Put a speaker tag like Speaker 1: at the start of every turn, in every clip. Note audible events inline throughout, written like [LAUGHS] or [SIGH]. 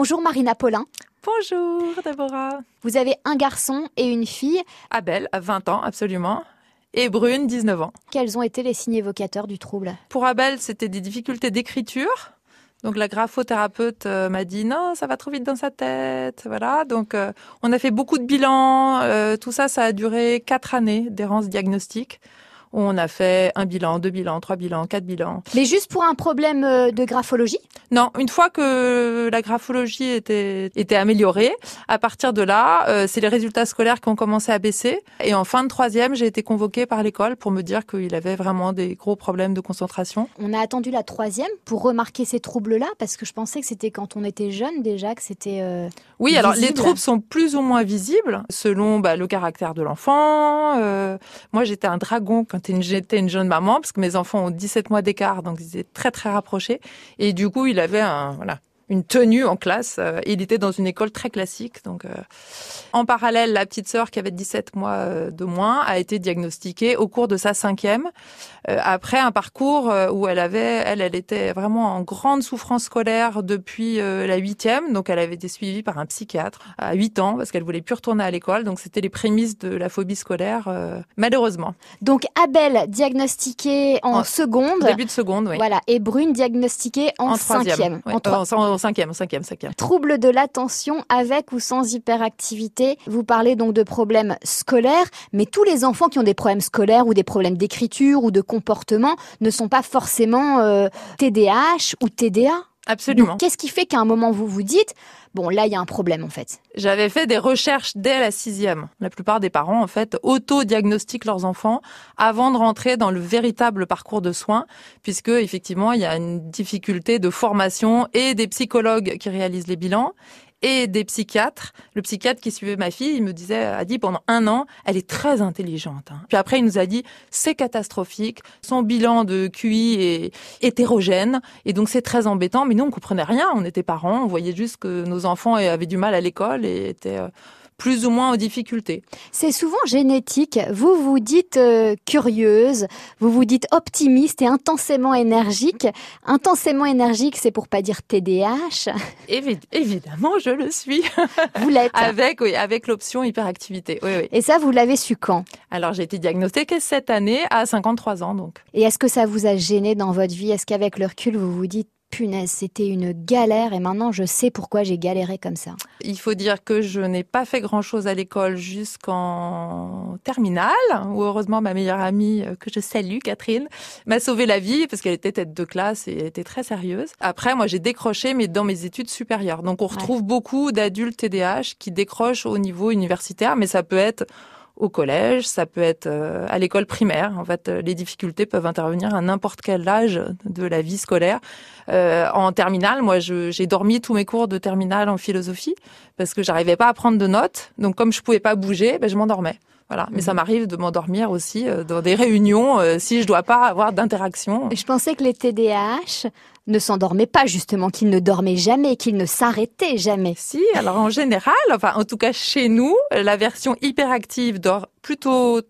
Speaker 1: Bonjour Marina Paulin.
Speaker 2: Bonjour Déborah.
Speaker 1: Vous avez un garçon et une fille.
Speaker 2: Abel, 20 ans, absolument. Et Brune, 19 ans.
Speaker 1: Quels ont été les signes évocateurs du trouble?
Speaker 2: Pour Abel, c'était des difficultés d'écriture. Donc la graphothérapeute euh, m'a dit non, ça va trop vite dans sa tête, voilà. Donc euh, on a fait beaucoup de bilans, euh, tout ça, ça a duré quatre années d'errance diagnostique on a fait un bilan, deux bilans, trois bilans, quatre bilans.
Speaker 1: Mais juste pour un problème euh, de graphologie?
Speaker 2: Non, une fois que la graphologie était, était améliorée, à partir de là, euh, c'est les résultats scolaires qui ont commencé à baisser. Et en fin de troisième, j'ai été convoquée par l'école pour me dire qu'il avait vraiment des gros problèmes de concentration.
Speaker 1: On a attendu la troisième pour remarquer ces troubles-là, parce que je pensais que c'était quand on était jeune déjà que c'était... Euh,
Speaker 2: oui, alors les troubles sont plus ou moins visibles selon bah, le caractère de l'enfant. Euh, moi, j'étais un dragon quand j'étais une jeune maman, parce que mes enfants ont 17 mois d'écart, donc ils étaient très très rapprochés. Et du coup, il avait un voilà une tenue en classe. Euh, il était dans une école très classique. Donc, euh, en parallèle, la petite sœur qui avait 17 mois euh, de moins a été diagnostiquée au cours de sa cinquième, euh, après un parcours euh, où elle avait, elle, elle était vraiment en grande souffrance scolaire depuis euh, la huitième. Donc, elle avait été suivie par un psychiatre à 8 ans parce qu'elle voulait plus retourner à l'école. Donc, c'était les prémices de la phobie scolaire, euh, malheureusement.
Speaker 1: Donc Abel diagnostiqué en,
Speaker 2: En
Speaker 1: seconde.
Speaker 2: Début de seconde, oui.
Speaker 1: Voilà, et Brune diagnostiquée en, cinquième. En trois-
Speaker 2: en, en cinquième, cinquième, cinquième.
Speaker 1: Trouble de l'attention avec ou sans hyperactivité. Vous parlez donc de problèmes scolaires, mais tous les enfants qui ont des problèmes scolaires ou des problèmes d'écriture ou de comportement ne sont pas forcément euh, TDAH ou TDA.
Speaker 2: Absolument.
Speaker 1: Qu'est-ce qui fait qu'à un moment vous vous dites, bon là il y a un problème en fait
Speaker 2: J'avais fait des recherches dès la sixième. La plupart des parents, en fait, auto-diagnostiquent leurs enfants avant de rentrer dans le véritable parcours de soins, puisque effectivement, il y a une difficulté de formation et des psychologues qui réalisent les bilans et des psychiatres. Le psychiatre qui suivait ma fille, il me disait, a dit pendant un an, elle est très intelligente. hein. Puis après, il nous a dit, c'est catastrophique, son bilan de QI est hétérogène, et donc c'est très embêtant. Mais nous, on comprenait rien. On était parents, on voyait juste que nos enfants avaient du mal à l'école et étaient euh, plus ou moins en difficulté.
Speaker 1: C'est souvent génétique. Vous vous dites euh, curieuse, vous vous dites optimiste et intensément énergique. Intensément énergique, c'est pour pas dire TDAH.
Speaker 2: Évi- évidemment, je le suis. [LAUGHS]
Speaker 1: Vous l'êtes.
Speaker 2: avec, oui, avec l'option hyperactivité. Oui, oui.
Speaker 1: Et ça, vous l'avez su quand?
Speaker 2: Alors, j'ai été diagnostiquée cette année à 53 ans, donc.
Speaker 1: Et est-ce que ça vous a gêné dans votre vie? Est-ce qu'avec le recul, vous vous dites, punaise, c'était une galère et maintenant je sais pourquoi j'ai galéré comme ça
Speaker 2: Il faut dire que je n'ai pas fait grand-chose à l'école jusqu'en terminale, où heureusement ma meilleure amie, euh, que je salue, Catherine, m'a sauvé la vie parce qu'elle était tête de classe et elle était très sérieuse. Après, moi, j'ai décroché, mais dans mes études supérieures. Donc, on retrouve beaucoup d'adultes TDAH qui décrochent au niveau universitaire, mais ça peut être au collège, ça peut être euh, à l'école primaire. En fait, euh, les difficultés peuvent intervenir à n'importe quel âge de la vie scolaire. Euh, en terminale, moi, j'ai dormi tous mes cours de terminale en philosophie parce que j'arrivais pas à prendre de notes. Donc, comme je pouvais pas bouger, ben, je m'endormais. Voilà. Mais ça m'arrive de m'endormir aussi euh, dans des réunions euh, si je dois pas avoir d'interaction.
Speaker 1: Je pensais que les TDAH ne s'endormaient pas, justement, qu'ils ne dormaient jamais, qu'ils ne s'arrêtaient jamais.
Speaker 2: Si, alors en général, enfin en tout cas chez nous, la version hyperactive dort plutôt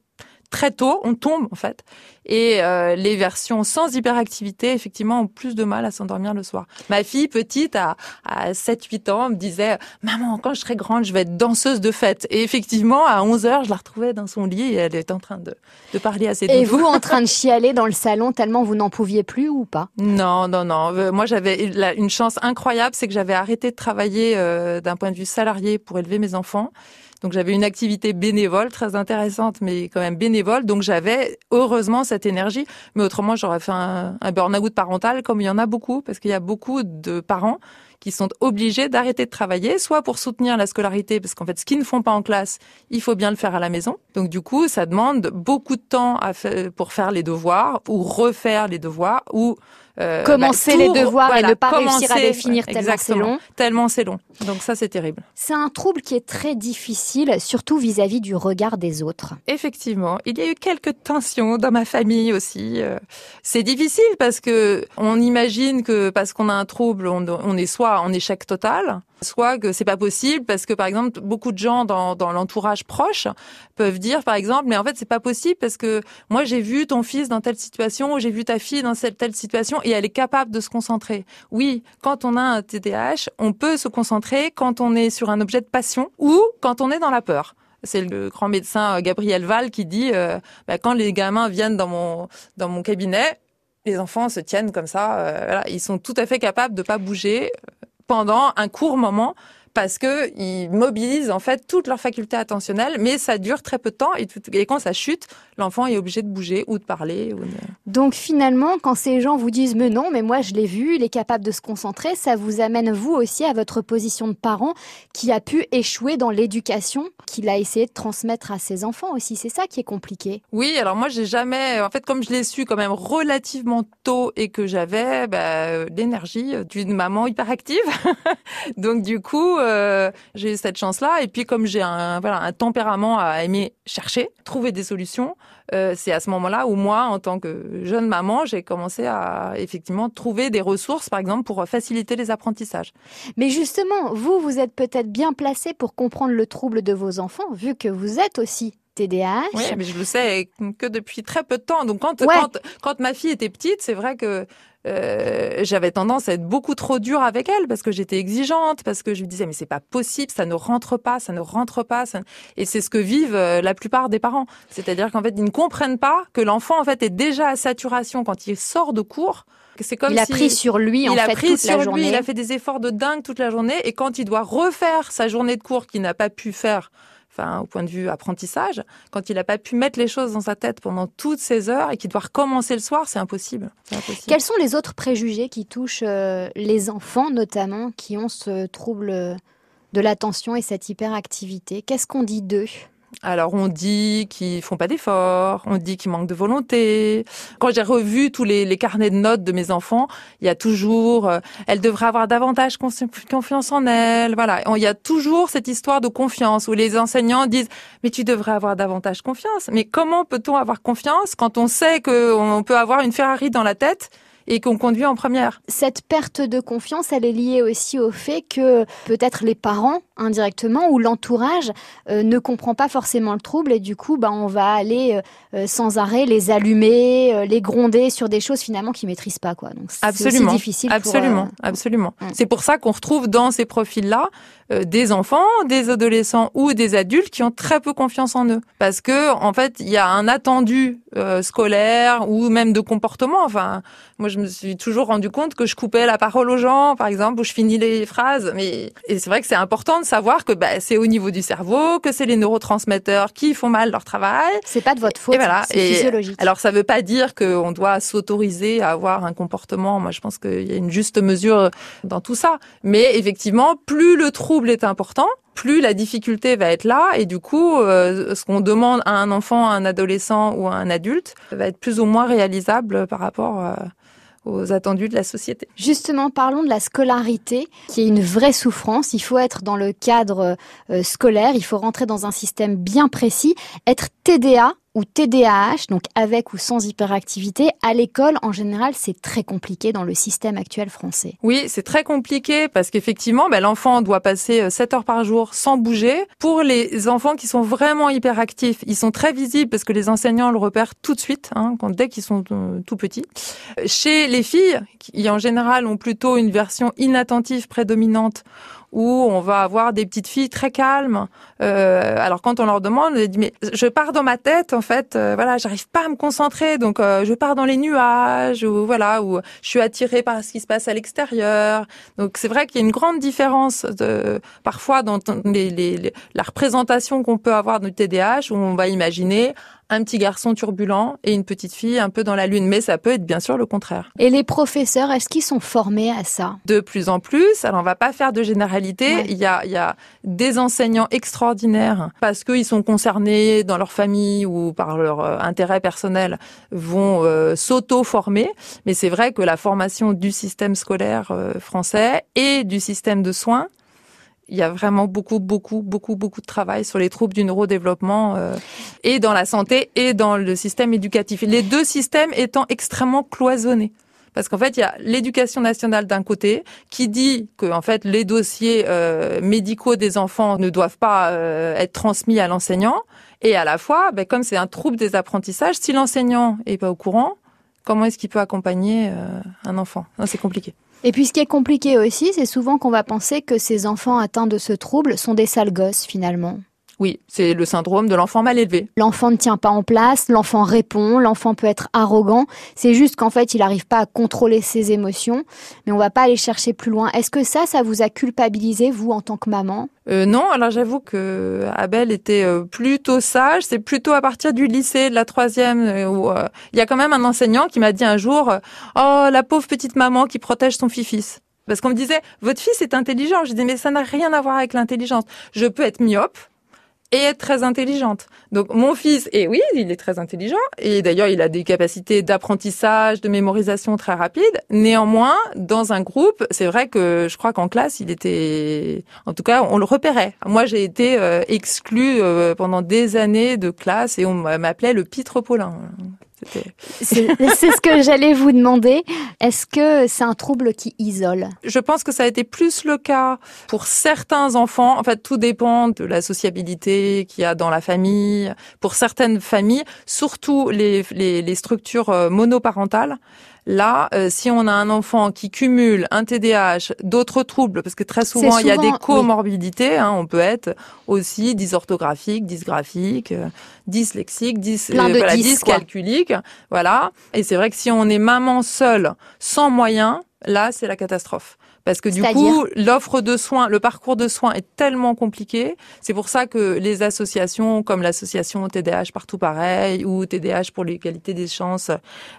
Speaker 2: très tôt, on tombe en fait, et euh, les versions sans hyperactivité effectivement ont plus de mal à s'endormir le soir. Ma fille petite à, à 7-8 ans me disait "Maman, quand je serai grande, je vais être danseuse de fête." Et effectivement, à 11 heures, je la retrouvais dans son lit et elle était en train de, de parler à ses
Speaker 1: Et vous, en train de [LAUGHS] chialer dans le salon tellement vous n'en pouviez plus ou pas?
Speaker 2: Non, non, non. Euh, Moi, j'avais une chance incroyable, c'est que j'avais arrêté de travailler euh, d'un point de vue salarié pour élever mes enfants. Donc, j'avais une activité bénévole très intéressante, mais quand même bénévole. Donc, j'avais heureusement cette énergie. Mais autrement, j'aurais fait un, un burn-out parental, comme il y en a beaucoup, parce qu'il y a beaucoup de parents qui sont obligés d'arrêter de travailler, soit pour soutenir la scolarité, parce qu'en fait, ce qu'ils ne font pas en classe, il faut bien le faire à la maison. Donc, du coup, ça demande beaucoup de temps à fa- pour faire les devoirs, ou refaire les devoirs, ou euh,
Speaker 1: Commencer
Speaker 2: bah,
Speaker 1: les
Speaker 2: tout-
Speaker 1: devoirs
Speaker 2: voilà,
Speaker 1: et ne pas réussir à
Speaker 2: commencer-
Speaker 1: les finir tellement c'est long.
Speaker 2: Tellement c'est long. Donc ça, c'est terrible.
Speaker 1: C'est un trouble qui est très difficile, surtout vis-à-vis du regard des autres.
Speaker 2: Effectivement, il y a eu quelques tensions dans ma famille aussi. Euh, C'est difficile parce que on imagine que parce qu'on a un trouble, on, on est soit en échec total, soit que c'est pas possible parce que par exemple beaucoup de gens dans, l'entourage proche peuvent dire par exemple mais en fait c'est pas possible parce que moi j'ai vu ton fils dans telle situation ou j'ai vu ta fille dans cette telle situation et elle est capable de se concentrer. Oui, quand on a un TDAH, on peut se concentrer quand on est sur un objet de passion ou quand on est dans la peur. C'est le grand médecin euh, Gabriel Val qui dit euh, bah, quand les gamins viennent dans mon cabinet, les enfants se tiennent comme ça. Euh, ils sont tout à fait capables de pas bouger pendant un court moment parce que ils mobilisent en fait toutes leurs facultés attentionnelles, mais ça dure très peu de temps et, et quand ça chute, l'enfant est obligé de bouger ou de parler. Ou
Speaker 1: Donc finalement, quand ces gens vous disent mais non, mais moi je l'ai vu, il est capable de se concentrer, ça vous amène vous aussi à votre position de parent qui a pu échouer dans l'éducation qu'il a essayé de transmettre à ses enfants aussi. C'est ça qui est compliqué.
Speaker 2: Oui, alors moi j'ai jamais, en fait comme je l'ai su quand même relativement tôt et que j'avais bah, l'énergie d'une maman hyperactive, [LAUGHS] donc du coup euh, j'ai eu cette chance-là. Et puis comme j'ai un voilà un tempérament à aimer chercher, trouver des solutions, euh, c'est à ce moment-là où moi, en tant que jeune maman, j'ai commencé à effectivement trouver des ressources, par exemple, pour faciliter les apprentissages.
Speaker 1: Mais justement, vous, vous êtes peut-être bien placé pour comprendre le trouble de vos enfants, vu que vous êtes aussi TDAH.
Speaker 2: Oui, mais je le sais que depuis très peu de temps. Donc quand quand, quand ma fille était petite, c'est vrai que euh, j'avais tendance à être beaucoup trop dure avec elle parce que j'étais exigeante, parce que je lui disais mais c'est pas possible, ça ne rentre pas, ça ne rentre pas. Et c'est ce que vivent euh, la plupart des parents. C'est-à-dire qu'en fait ils ne comprennent pas que l'enfant en fait est déjà à saturation quand il sort de cours.
Speaker 1: C'est comme il a pris sur lui en
Speaker 2: il
Speaker 1: a
Speaker 2: pris
Speaker 1: sur la journée.
Speaker 2: il a fait des efforts de dingue toute la journée et quand il doit refaire sa journée de cours qu'il n'a pas pu faire au point de vue apprentissage, quand il n'a pas pu mettre les choses dans sa tête pendant toutes ces heures et qu'il doit recommencer le soir, c'est impossible.
Speaker 1: Quels sont les autres préjugés qui touchent euh, les enfants, notamment, qui ont ce trouble de l'attention et cette hyperactivité? Qu'est-ce qu'on dit d'eux?
Speaker 2: Alors on dit qu'ils font pas d'efforts, on dit qu'ils manquent de volonté. Quand j'ai revu tous les, carnets de notes de mes enfants, il y a toujours, euh, elle devrait avoir davantage confiance en elle. Voilà, il y a toujours cette histoire de confiance où les enseignants disent mais tu devrais avoir davantage confiance. Mais comment peut-on avoir confiance quand on sait qu'on peut avoir une Ferrari dans la tête et qu'on conduit en première.
Speaker 1: Cette perte de confiance, elle est liée aussi au fait que peut-être les parents indirectement ou l'entourage euh, ne comprend pas forcément le trouble et du coup bah on va aller euh, euh, sans arrêt les allumer, les gronder sur des choses finalement qu'ils maîtrisent pas quoi.
Speaker 2: Donc c'est difficile. Absolument, absolument. C'est pour ça qu'on retrouve dans ces profils là des enfants, des adolescents ou des adultes qui ont très peu confiance en eux parce que en fait il y a un attendu scolaire ou même de comportement. Enfin moi je me suis toujours rendu compte que je coupais la parole aux gens par exemple ou je finis les phrases mais et c'est vrai que c'est important de savoir que bah, c'est au niveau du cerveau, que c'est les neurotransmetteurs qui font mal leur travail.
Speaker 1: C'est pas de votre faute, voilà. c'est physiologique.
Speaker 2: Alors ça veut pas dire qu'on doit s'autoriser à avoir un comportement. Moi, je pense qu'il y a une juste mesure dans tout ça. Mais effectivement, plus le est important, plus la difficulté va être là et du coup, euh, ce qu'on demande à un enfant, à un adolescent ou à un adulte va être plus ou moins réalisable par rapport euh, aux attendus de la société.
Speaker 1: Justement, parlons de la scolarité, qui est une vraie souffrance. Il faut être dans le cadre euh, scolaire, il faut rentrer dans un système bien précis. Être TDA, ou TDAH, donc avec ou sans hyperactivité, à l'école, en général, c'est très compliqué dans le système actuel français.
Speaker 2: Oui, c'est très compliqué parce qu'effectivement, bah, l'enfant doit passer 7 euh, heures par jour sans bouger. Pour les enfants qui sont vraiment hyperactifs, ils sont très visibles parce que les enseignants le repèrent tout de suite, hein, quand, dès qu'ils sont euh, tout petits. Chez les filles, qui en général ont plutôt une version inattentive prédominante, où on va avoir des petites filles très calmes. Euh, alors quand on leur demande, je pars dans ma tête en fait, euh, voilà, j'arrive pas à me concentrer, donc euh, je pars dans les nuages ou voilà, ou je suis attirée par ce qui se passe à l'extérieur. Donc c'est vrai qu'il y a une grande différence de parfois dans les, les, la représentation qu'on peut avoir du TDAH où on va imaginer un petit garçon turbulent et une petite fille un peu dans la lune. Mais ça peut être bien sûr le contraire.
Speaker 1: Et les professeurs, est-ce qu'ils sont formés à ça?
Speaker 2: De plus en plus. Alors on va pas faire de généralité. Il, y a, il y a des enseignants extraordinaires parce qu'ils sont concernés dans leur famille ou par leur euh, intérêt personnel vont euh, s'auto-former. Mais c'est vrai que la formation du système scolaire euh, français et du système de soins il y a vraiment beaucoup, beaucoup, beaucoup, beaucoup de travail sur les troubles du neurodéveloppement euh, et dans la santé et dans le système éducatif. Les deux systèmes étant extrêmement cloisonnés Parce qu'en fait, il y a l'éducation nationale d'un côté qui dit que en fait les dossiers euh, médicaux des enfants ne doivent pas euh, être transmis à l'enseignant, et à la fois, ben, comme c'est un trouble des apprentissages, si l'enseignant est pas au courant, comment est-ce qu'il peut accompagner euh, un enfant? C'est compliqué.
Speaker 1: Et puis ce qui est compliqué aussi, c'est souvent qu'on va penser que ces enfants atteints de ce trouble sont des sales gosses finalement.
Speaker 2: Oui, c'est le syndrome de l'enfant mal élevé.
Speaker 1: L'enfant ne tient pas en place, l'enfant répond, l'enfant peut être arrogant. C'est juste qu'en fait, il n'arrive pas à contrôler ses émotions. Mais on va pas aller chercher plus loin. Est-ce que ça, ça vous a culpabilisé, vous, en tant que maman?
Speaker 2: Euh, Non, alors j'avoue que Abel était euh, plutôt sage. C'est plutôt à partir du lycée, de la troisième, euh, où il y a quand même un enseignant qui m'a dit un jour « Oh, la pauvre petite maman qui protège son fils-fils ». Parce qu'on me disait, votre fils est intelligent. Je dis, mais ça n'a rien à voir avec l'intelligence. Je peux être myope, et être très intelligente. Donc mon fils, et oui, il est très intelligent, et d'ailleurs il a des capacités d'apprentissage, de mémorisation très rapides. Néanmoins, dans un groupe, c'est vrai que je crois qu'en classe, il était, en tout cas, on le repérait. Moi, j'ai été euh, exclue euh, pendant des années de classe et on m'appelait le pitre Paulin.
Speaker 1: C'est ce que j'allais vous demander. Est-ce que c'est un trouble qui isole?
Speaker 2: Je pense que ça a été plus le cas pour certains enfants. En fait, tout dépend de la sociabilité qu'il y a dans la famille. Pour certaines familles, surtout les, les, les structures euh, monoparentales, Là, euh, si on a un enfant qui cumule un TDAH, d'autres troubles, parce que très souvent, il y a des comorbidités, hein, on peut être aussi dysorthographique, dysgraphique, euh, dyslexique, dys,
Speaker 1: euh, voilà,
Speaker 2: dyscalculique, voilà. Et c'est vrai que si on est maman seule, sans moyens, là, c'est la catastrophe. Parce que du coup, l'offre de soins, le parcours de soins est tellement compliqué. C'est pour ça que les associations comme l'association TDH Partout Pareil ou TDH pour l'égalité des chances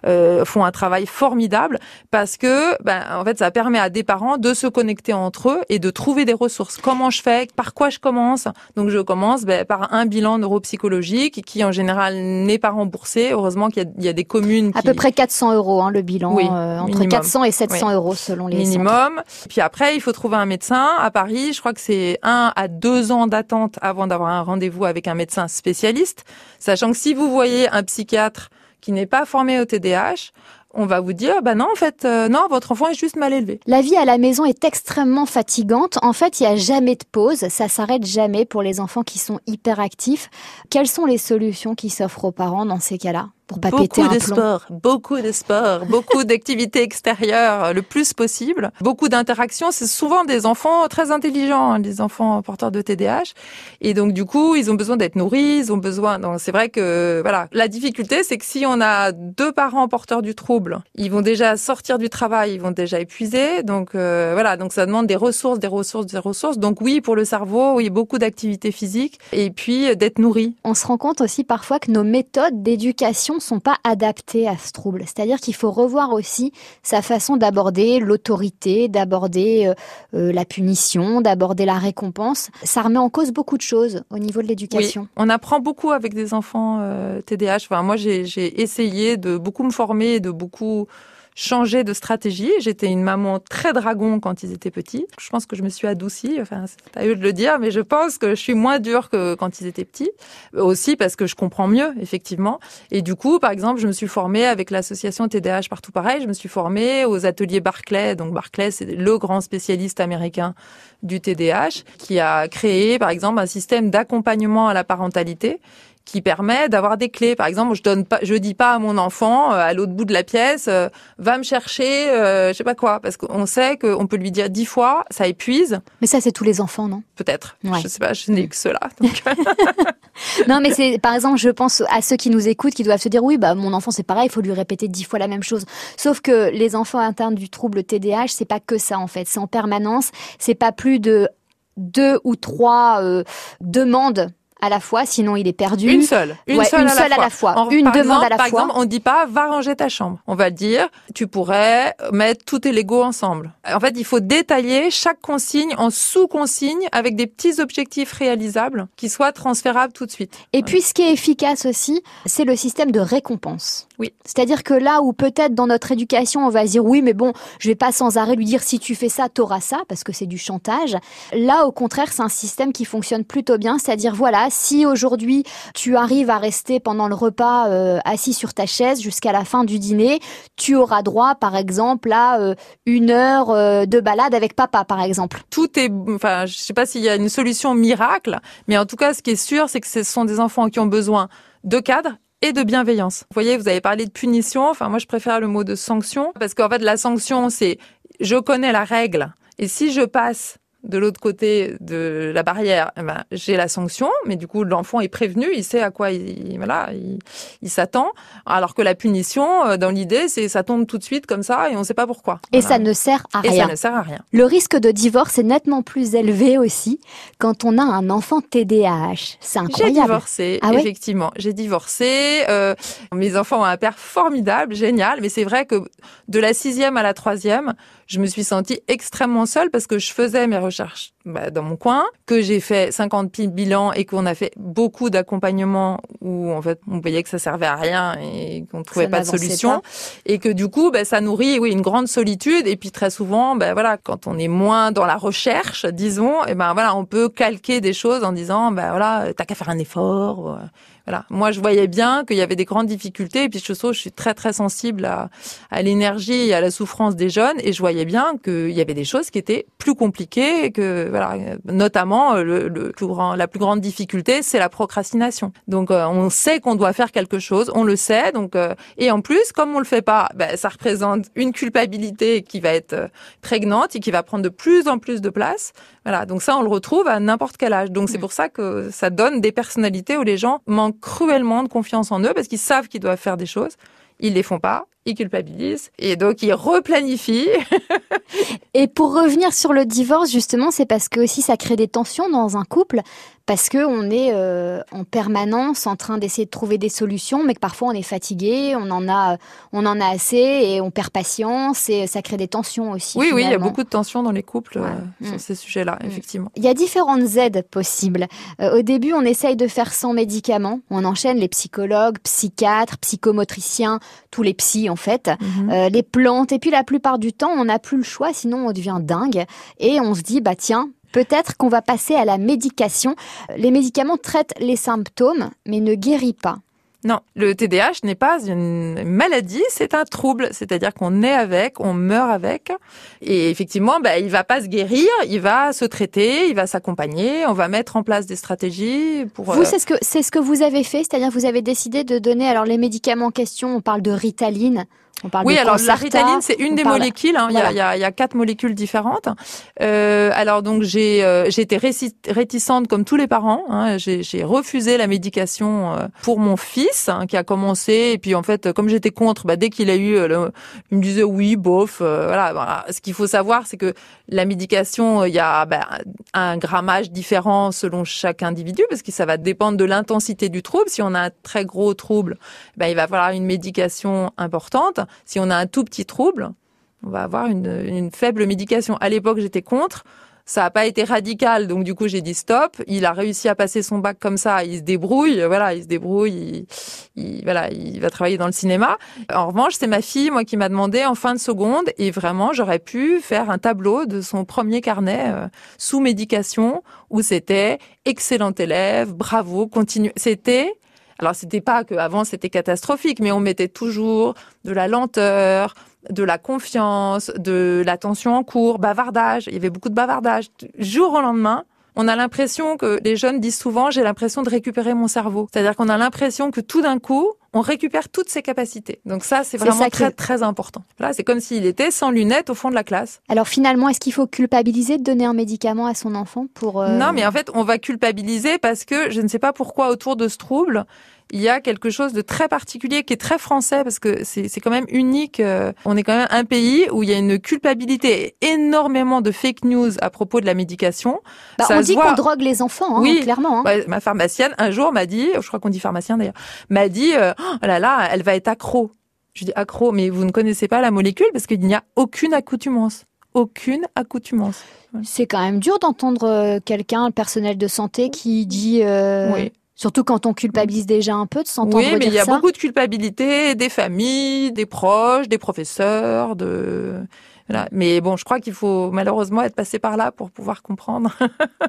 Speaker 2: euh, font un travail formidable parce que, ben, en fait, ça permet à des parents de se connecter entre eux et de trouver des ressources. Comment je fais? Par quoi je commence? Donc, je commence ben, par un bilan neuropsychologique qui, en général, n'est pas remboursé. Heureusement qu'il y, y, a des communes
Speaker 1: à peu près 400 euros hein, le bilan, oui, euh, entre 400 et 700 euros selon les
Speaker 2: minimum. Puis après, il faut trouver un médecin. À Paris, je crois que c'est un à deux ans d'attente avant d'avoir un rendez-vous avec un médecin spécialiste. Sachant que si vous voyez un psychiatre qui n'est pas formé au TDAH, on va vous dire, bah non, en fait, euh, non, votre enfant est juste mal élevé.
Speaker 1: La vie à la maison est extrêmement fatigante. En fait, il n'y a jamais de pause. Ça s'arrête jamais pour les enfants qui sont hyperactifs. Quelles sont les solutions qui s'offrent aux parents dans ces cas-là?
Speaker 2: Beaucoup de sport, beaucoup de sport, beaucoup d'activités extérieures le plus possible, beaucoup d'interactions. C'est souvent des enfants très intelligents, hein, des enfants porteurs de TDAH, et donc du coup ils ont besoin d'être nourris, ils ont besoin. Donc c'est vrai que voilà, la difficulté c'est que si on a deux parents porteurs du trouble, ils vont déjà sortir du travail, ils vont déjà épuiser. Donc euh, voilà, donc ça demande des ressources, des ressources, des ressources. Donc oui pour le cerveau, oui beaucoup d'activités physiques, et puis d'être nourri.
Speaker 1: On se rend compte aussi parfois que nos méthodes d'éducation sont pas adaptés à ce trouble. C'est-à-dire qu'il faut revoir aussi sa façon d'aborder l'autorité, d'aborder euh, euh, la punition, d'aborder la récompense. Ça remet en cause beaucoup de choses au niveau de l'éducation.
Speaker 2: on apprend beaucoup avec des enfants euh, TDAH. Enfin, moi, j'ai essayé de beaucoup me former, de beaucoup changé de stratégie. J'étais une maman très dragon quand ils étaient petits. Je pense que je me suis adoucie. Enfin, c'est à eux de le dire, mais je pense que je suis moins dure que quand ils étaient petits. Aussi parce que je comprends mieux, effectivement. Et du coup, par exemple, je me suis formée avec l'association TDAH partout pareil. Je me suis formée aux ateliers Barclay. Donc Barclay, c'est le grand spécialiste américain du TDAH qui a créé, par exemple, un système d'accompagnement à la parentalité qui permet d'avoir des clés. Par exemple, je donne pas, je dis pas à mon enfant euh, à l'autre bout de la pièce, euh, va me chercher, euh, je sais pas quoi, parce qu'on sait qu'on peut lui dire dix fois, ça épuise.
Speaker 1: Mais ça, c'est tous les enfants, non?
Speaker 2: Peut-être. Je sais pas, je n'ai que cela. [LAUGHS] [LAUGHS]
Speaker 1: non, mais c'est par exemple, je pense à ceux qui nous écoutent, qui doivent se dire oui, bah mon enfant c'est pareil, il faut lui répéter dix fois la même chose. Sauf que les enfants atteints du trouble TDAH, c'est pas que ça en fait, c'est en permanence, c'est pas plus de deux ou trois demandes à la fois, sinon il est perdu.
Speaker 2: Une seule, une seule, à, la fois. une demande à la fois. Par exemple, on dit pas va ranger ta chambre. On va dire tu pourrais mettre tous tes Legos ensemble. En fait, il faut détailler chaque consigne en sous-consigne avec des petits objectifs réalisables qui soient transférables tout de suite.
Speaker 1: Et puis ce qui est efficace aussi, c'est le système de récompense.
Speaker 2: Oui.
Speaker 1: C'est-à-dire que là où peut-être dans notre éducation on va dire oui mais bon, je vais pas sans arrêt lui dire si tu fais ça, t'auras ça parce que c'est du chantage. Là au contraire, c'est un système qui fonctionne plutôt bien, c'est-à-dire voilà, si aujourd'hui tu arrives à rester pendant le repas euh, assis sur ta chaise jusqu'à la fin du dîner, tu auras droit, par exemple, à euh, une heure euh, de balade avec papa, par exemple.
Speaker 2: Tout est, enfin, je sais pas s'il y a une solution miracle, mais en tout cas, ce qui est sûr, c'est que ce sont des enfants qui ont besoin de cadre et de bienveillance. Vous voyez, vous avez parlé de punition. Enfin, moi, je préfère le mot de sanction parce qu'en fait, la sanction, c'est je connais la règle et si je passe de l'autre côté de la barrière, eh ben, j'ai la sanction, mais du coup l'enfant est prévenu, il sait à quoi il, voilà, il, s'attend. Alors que la punition, euh, dans l'idée, c'est ça tombe tout de suite comme ça et on ne sait pas pourquoi.
Speaker 1: Et ça ne sert à
Speaker 2: rien.
Speaker 1: Et
Speaker 2: ça ne sert à rien.
Speaker 1: Le risque de divorce est nettement plus élevé aussi quand on a un enfant TDAH. C'est incroyable.
Speaker 2: J'ai divorcé, ah effectivement. J'ai divorcé. Euh, mes enfants ont un père formidable, génial, mais c'est vrai que de la sixième à la troisième, je me suis sentie extrêmement seule parce que je faisais mes recherches bah, dans mon coin, que j'ai fait 50 bilans et qu'on a fait beaucoup d'accompagnement où en fait on voyait que ça servait à rien et qu'on trouvait pas de solution et que du coup bah, ça nourrit oui une grande solitude et puis très souvent bah, voilà quand on est moins dans la recherche disons et ben voilà on peut calquer des choses en disant bah voilà t'as qu'à faire un effort voilà. Moi, je voyais bien qu'il y avait des grandes difficultés. Et puis, je, je suis très, très sensible à, à l'énergie et à la souffrance des jeunes. Et je voyais bien qu'il y avait des choses qui étaient plus compliquées. Que, voilà, notamment, le, le plus grand, la plus grande difficulté, c'est la procrastination. Donc, euh, on sait qu'on doit faire quelque chose. On le sait. Donc, euh, et en plus, comme on le fait pas, ben, ça représente une culpabilité qui va être euh, prégnante et qui va prendre de plus en plus de place. Voilà. Donc ça, on le retrouve à n'importe quel âge. Donc c'est mm. pour ça que ça donne des personnalités où les gens manquent cruellement de confiance en eux parce qu'ils savent qu'ils doivent faire des choses. Ils les font pas, ils culpabilisent et donc ils replanifient. [LAUGHS]
Speaker 1: et pour revenir sur le divorce, justement, c'est parce que aussi ça crée des tensions dans un couple parce que on est euh, en permanence en train d'essayer de trouver des solutions, mais que parfois on est fatigué, on en a, on en a assez et on perd patience et ça crée des tensions aussi.
Speaker 2: Oui, oui, il y a beaucoup de tensions dans les couples euh, sur mm. ces sujets-là, mm. effectivement.
Speaker 1: Il y a différentes aides possibles. Euh, au début, on essaye de faire sans médicaments. On enchaîne les psychologues, psychiatres, psychomotriciens, tous les psys en fait, mm-hmm. les plantes. Et puis la plupart du temps, on n'a plus le choix, sinon on devient dingue et on se dit bah tiens, Peut-être qu'on va passer à la médication. Les médicaments traitent les symptômes, mais ne guérissent pas.
Speaker 2: Non, le TDAH n'est pas une maladie, c'est un trouble. C'est-à-dire qu'on est avec, on meurt avec. Et effectivement, bah, il va pas se guérir, il va se traiter, il va s'accompagner, on va mettre en place des stratégies pour...
Speaker 1: Vous, euh, c'est ce que, c'est ce que vous avez fait, c'est-à-dire vous avez décidé de donner, alors les médicaments en question, on parle de Ritaline,
Speaker 2: oui, alors la ritaline, c'est une des molécules. Hein. Il, y a, il, y a, il, y a, quatre molécules différentes. Euh, alors donc j'ai euh, été réticente comme tous les parents. Hein. J'ai refusé la médication euh, pour mon fils hein, qui a commencé. Et puis en fait, comme j'étais contre, bah, dès qu'il a eu, le, il me disait oui, bof. Euh, voilà, voilà. Ce qu'il faut savoir, c'est que la médication, il y a bah, un grammage différent selon chaque individu parce que ça va dépendre de l'intensité du trouble. Si on a un très gros trouble, bah, il va falloir une médication importante. Si on a un tout petit trouble, on va avoir une, faible médication. À l'époque, j'étais contre. Ça n'a pas été radical, donc du coup j'ai dit stop. Il a réussi à passer son bac comme ça. Il se débrouille, voilà, il se débrouille. Il, voilà, il va travailler dans le cinéma. En revanche, c'est ma fille, moi, qui m'a demandé en fin de seconde, et vraiment, j'aurais pu faire un tableau de son premier carnet euh, sous médication où c'était excellent élève, bravo, continue. C'était alors c'était pas que avant c'était catastrophique, mais on mettait toujours de la lenteur, de la confiance, de l'attention en cours, bavardage. Il y avait beaucoup de bavardage. Jour au lendemain, on a l'impression que les jeunes disent souvent j'ai l'impression de récupérer mon cerveau. C'est-à-dire qu'on a l'impression que tout d'un coup, on récupère toutes ses capacités. Donc ça, c'est vraiment très très important. Là, c'est comme s'il était sans lunettes au fond de la classe.
Speaker 1: Alors finalement, est-ce qu'il faut culpabiliser de donner un médicament à son enfant pour euh,
Speaker 2: Non, mais en fait, on va culpabiliser parce que je ne sais pas pourquoi autour de ce trouble, il y a quelque chose de très particulier qui est très français parce que c'est quand même unique. Euh, on est quand même un pays où il y a une culpabilité, énormément de fake news à propos de la médication.
Speaker 1: Bah, on dit qu'on drogue les enfants, hein, oui. clairement. Hein.
Speaker 2: Bah, ma pharmacienne un jour m'a dit, je crois qu'on dit pharmacien d'ailleurs, m'a dit, euh, oh là là, elle va être accro. Je dis accro, mais vous ne connaissez pas la molécule parce qu'il n'y a aucune accoutumance aucune accoutumance.
Speaker 1: C'est quand même dur d'entendre euh, quelqu'un, le personnel de santé, qui dit oui. Surtout quand on culpabilise déjà un peu de s'entendre
Speaker 2: Oui, mais il y a beaucoup de culpabilité des familles, des proches, des professeurs, de Voilà. Mais bon, je crois qu'il faut malheureusement être passé par là pour pouvoir comprendre.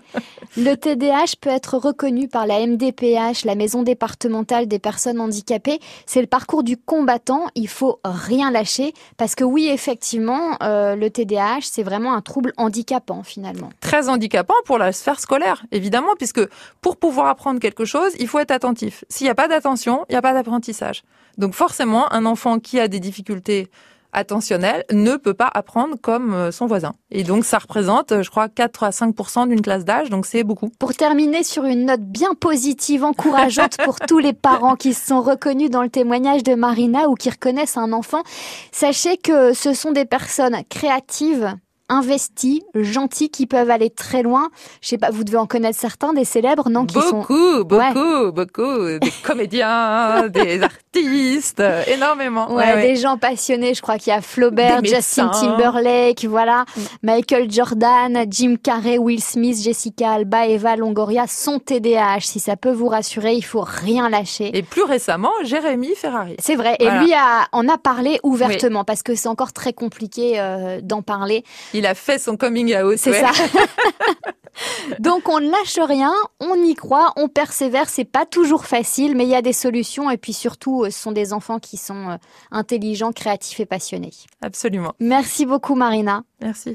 Speaker 2: [LAUGHS]
Speaker 1: le TDAH peut être reconnu par la MDPH, la Maison départementale des personnes handicapées. C'est le parcours du combattant. Il faut rien lâcher parce que oui, effectivement, euh, le TDAH, c'est vraiment un trouble handicapant finalement.
Speaker 2: Très handicapant pour la sphère scolaire, évidemment, puisque pour pouvoir apprendre quelque chose, il faut être attentif. S'il n'y a pas d'attention, il n'y a pas d'apprentissage. Donc forcément, un enfant qui a des difficultés attentionnel ne peut pas apprendre comme euh, son voisin. Et donc ça représente, euh, je crois, 4 à 5% d'une classe d'âge, donc c'est beaucoup.
Speaker 1: Pour terminer sur une note bien positive, encourageante pour [LAUGHS] tous les parents qui se sont reconnus dans le témoignage de Marina ou qui reconnaissent un enfant, sachez que ce sont des personnes créatives, investis, gentils, qui peuvent aller très loin. Je sais pas, vous devez en connaître certains, des célèbres, non
Speaker 2: qui Beaucoup, beaucoup, beaucoup. Des comédiens, des artistes, [LAUGHS] énormément.
Speaker 1: Ouais, des gens passionnés. Je crois qu'il y a Flaubert, Justin Timberlake, voilà, mm. Michael Jordan, Jim Carrey, Will Smith, Jessica Alba, Eva Longoria sont TDAH. Si ça peut vous rassurer, il faut rien lâcher.
Speaker 2: Et plus récemment, Jérémy Ferrari.
Speaker 1: C'est vrai. Et lui a, en a parlé ouvertement parce que c'est encore très compliqué euh, d'en parler
Speaker 2: il a fait son coming out.
Speaker 1: C'est ça. [LAUGHS] [LAUGHS] Donc on ne lâche rien, on y croit, on persévère. C'est pas toujours facile, mais il y a des solutions. Et puis surtout, euh, ce sont des enfants qui sont euh, intelligents, créatifs et passionnés.
Speaker 2: Absolument.
Speaker 1: Merci beaucoup, Marina.
Speaker 2: Merci.